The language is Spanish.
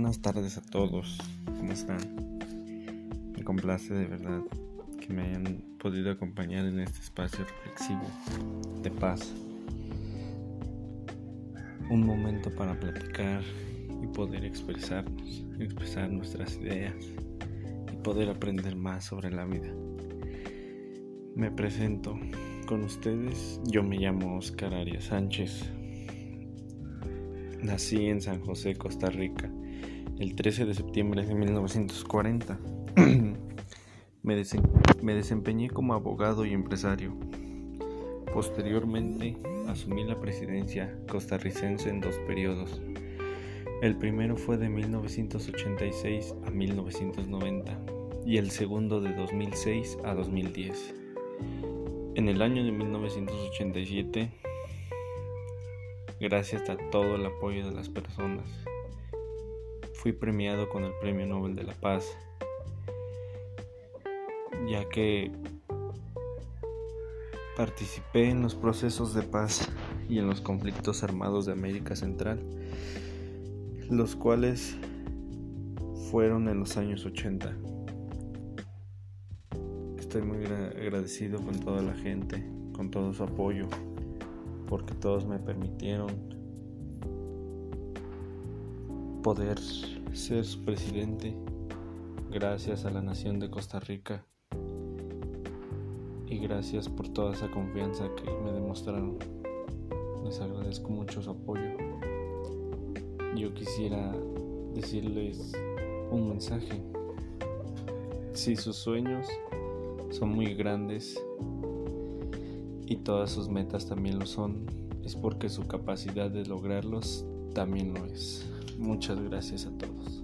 buenas tardes a todos. ¿Cómo están? Me complace de verdad que me hayan podido acompañar en este espacio reflexivo de paz. Un momento para platicar y poder expresarnos, expresar nuestras ideas y poder aprender más sobre la vida. Me presento con ustedes. Yo me llamo Oscar Arias Sánchez. Nací en San José, Costa Rica, el 13 de septiembre de 1940. me, desempeñé como abogado y empresario. Posteriormente asumí la presidencia costarricense en dos periodos. El primero fue de 1986 a 1990 y el segundo de 2006 a 2010. En el año de 1987 gracias a todo el apoyo de las personas. Fui premiado con el Premio Nobel de la Paz, ya que participé en los procesos de paz y en los conflictos armados de América Central, los cuales fueron en los años 80. Estoy muy agradecido con toda la gente, con todo su apoyo porque todos me permitieron poder ser su presidente gracias a la nación de Costa Rica y gracias por toda esa confianza que me demostraron. Les agradezco mucho su apoyo. Yo quisiera decirles un mensaje. Si sus sueños son muy grandes, y todas sus metas también lo son, es porque su capacidad de lograrlos también lo es. Muchas gracias a todos.